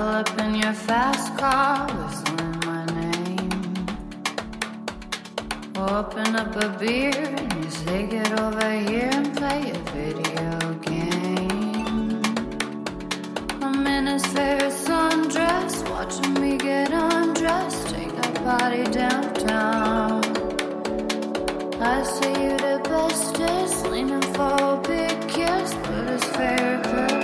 All up in your fast car, whistling my name. Open up a beer and you say, Get over here and play a video game. I'm in his favorite sundress, watching me get undressed. Take a party downtown. I see You the bestest, leaning for a big kiss, but his favorite.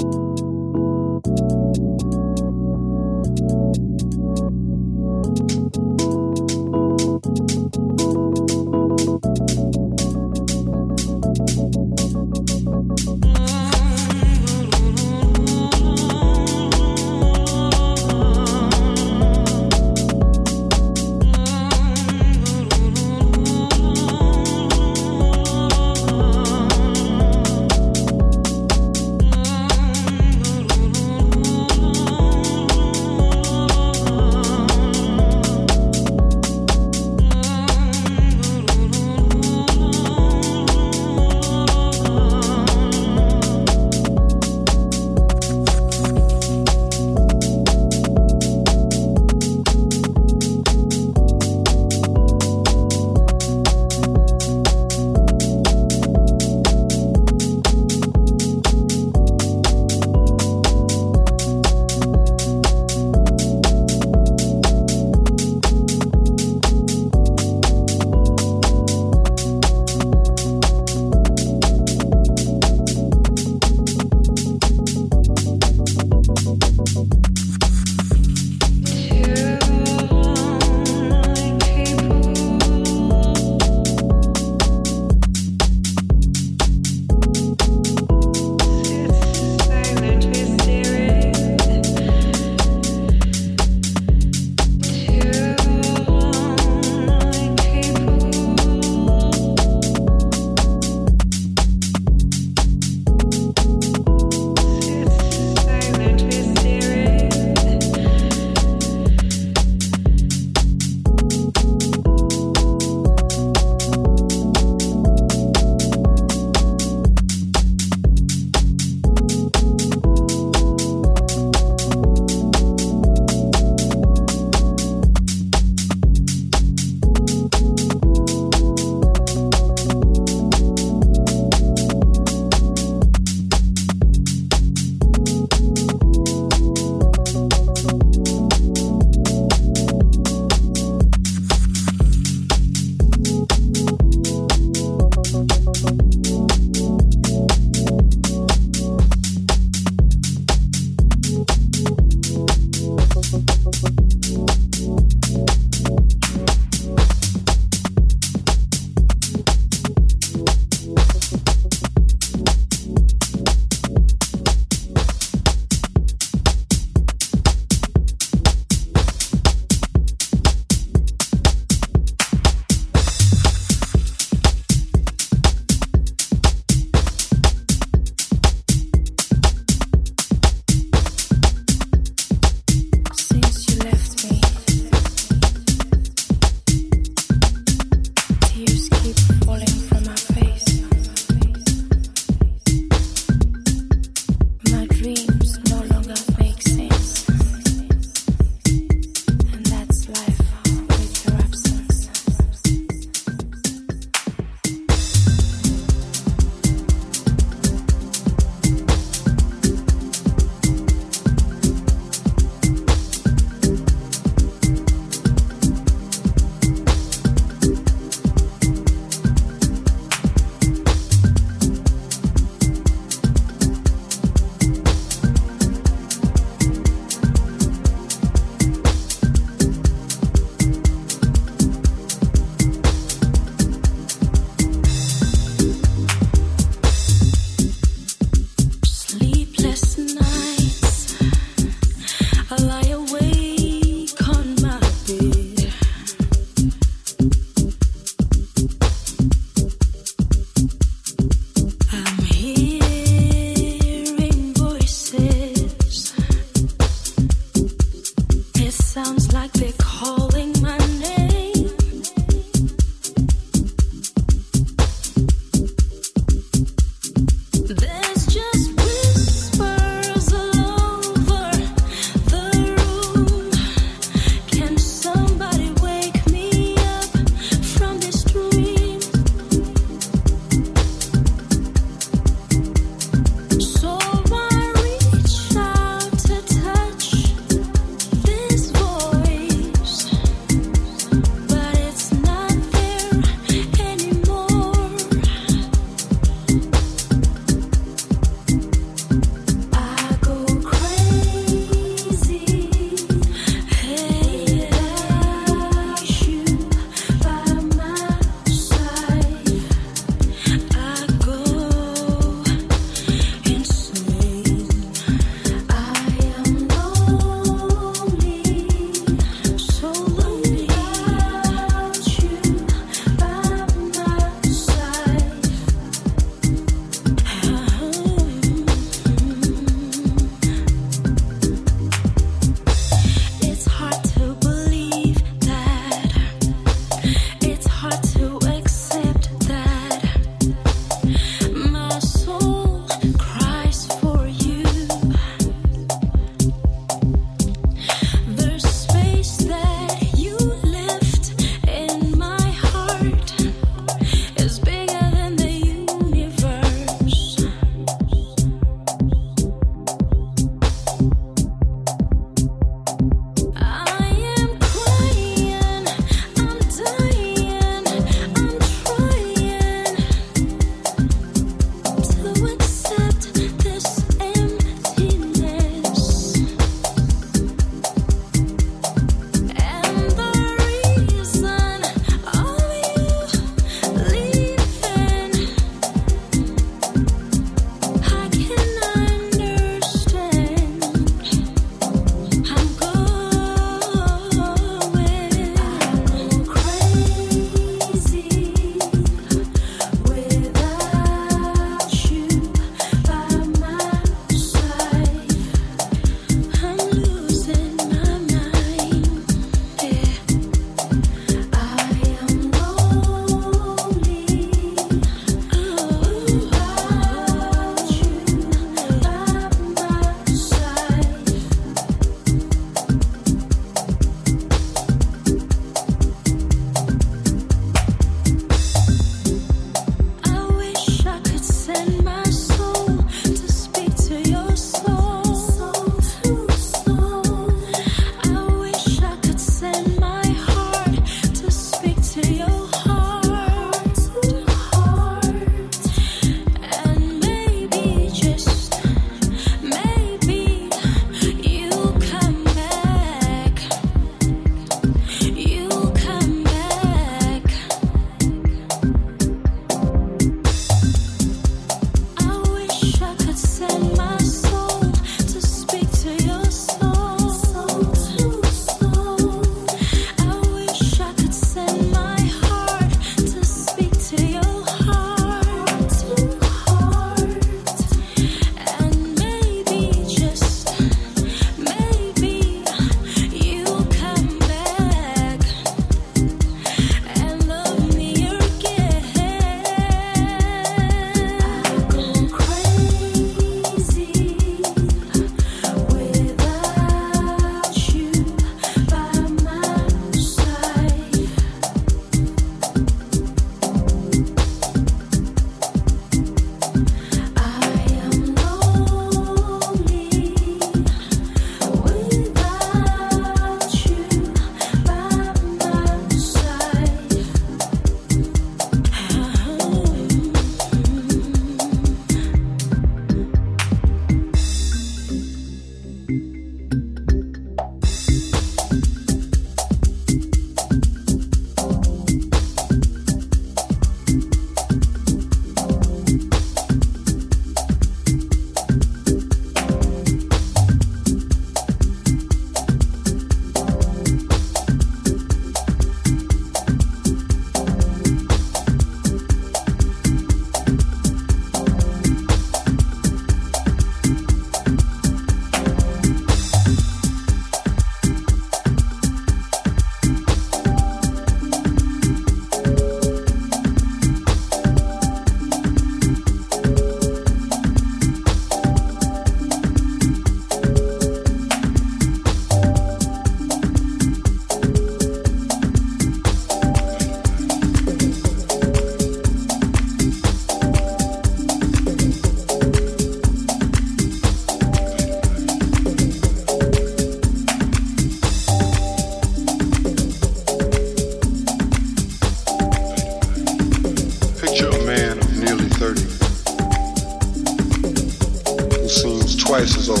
Twice as old,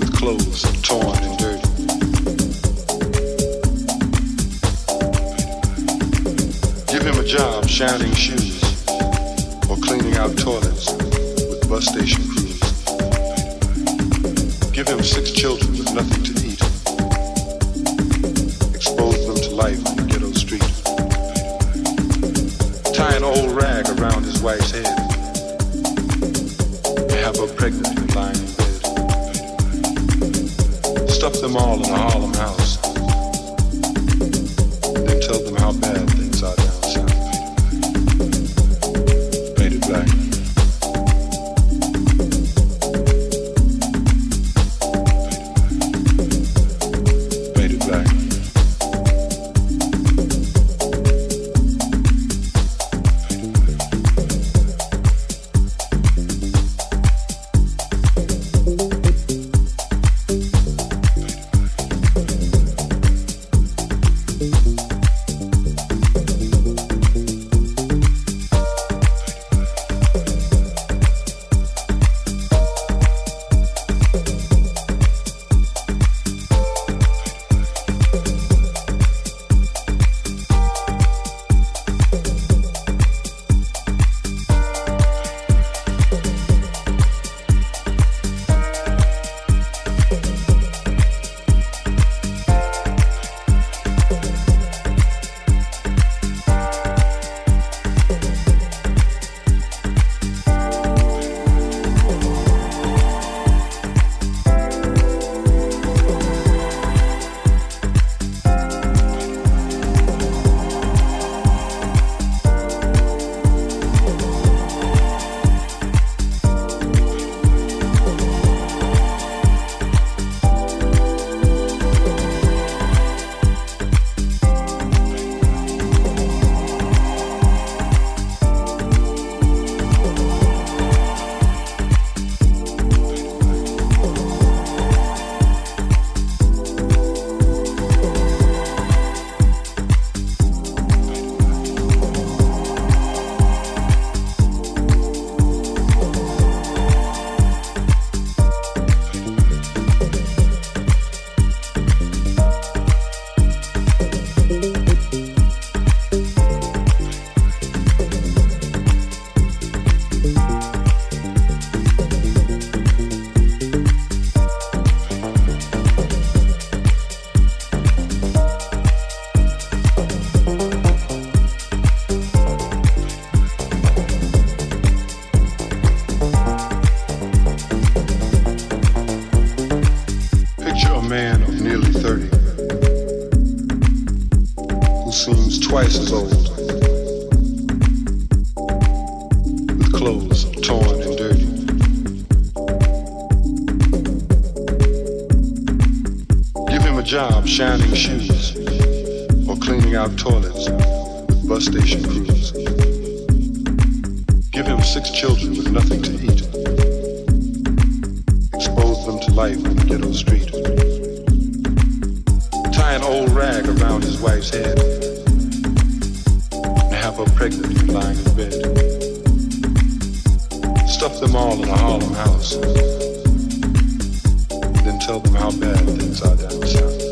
with clothes torn and dirty. Give him a job shining shoes or cleaning out toilets with bus station station. Give him six children with nothing to eat expose them to life on the ghetto street. Tie an old rag around his wife's head and have her pregnant lying in bed. Stuff them all in a Harlem house. Then tell them how bad things are down south.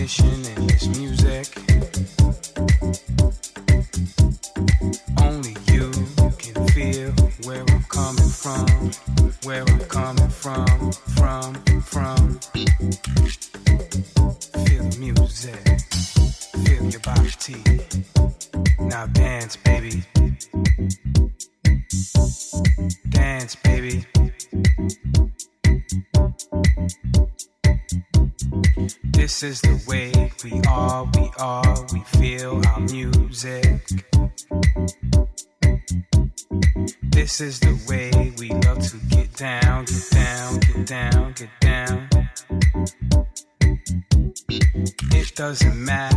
and this music. Only you can feel where I'm coming from, where I'm coming from, from, from. Feel the music, feel your body. Now dance. This is the way we are, we are, we feel our music. This is the way we love to get down, get down, get down, get down. It doesn't matter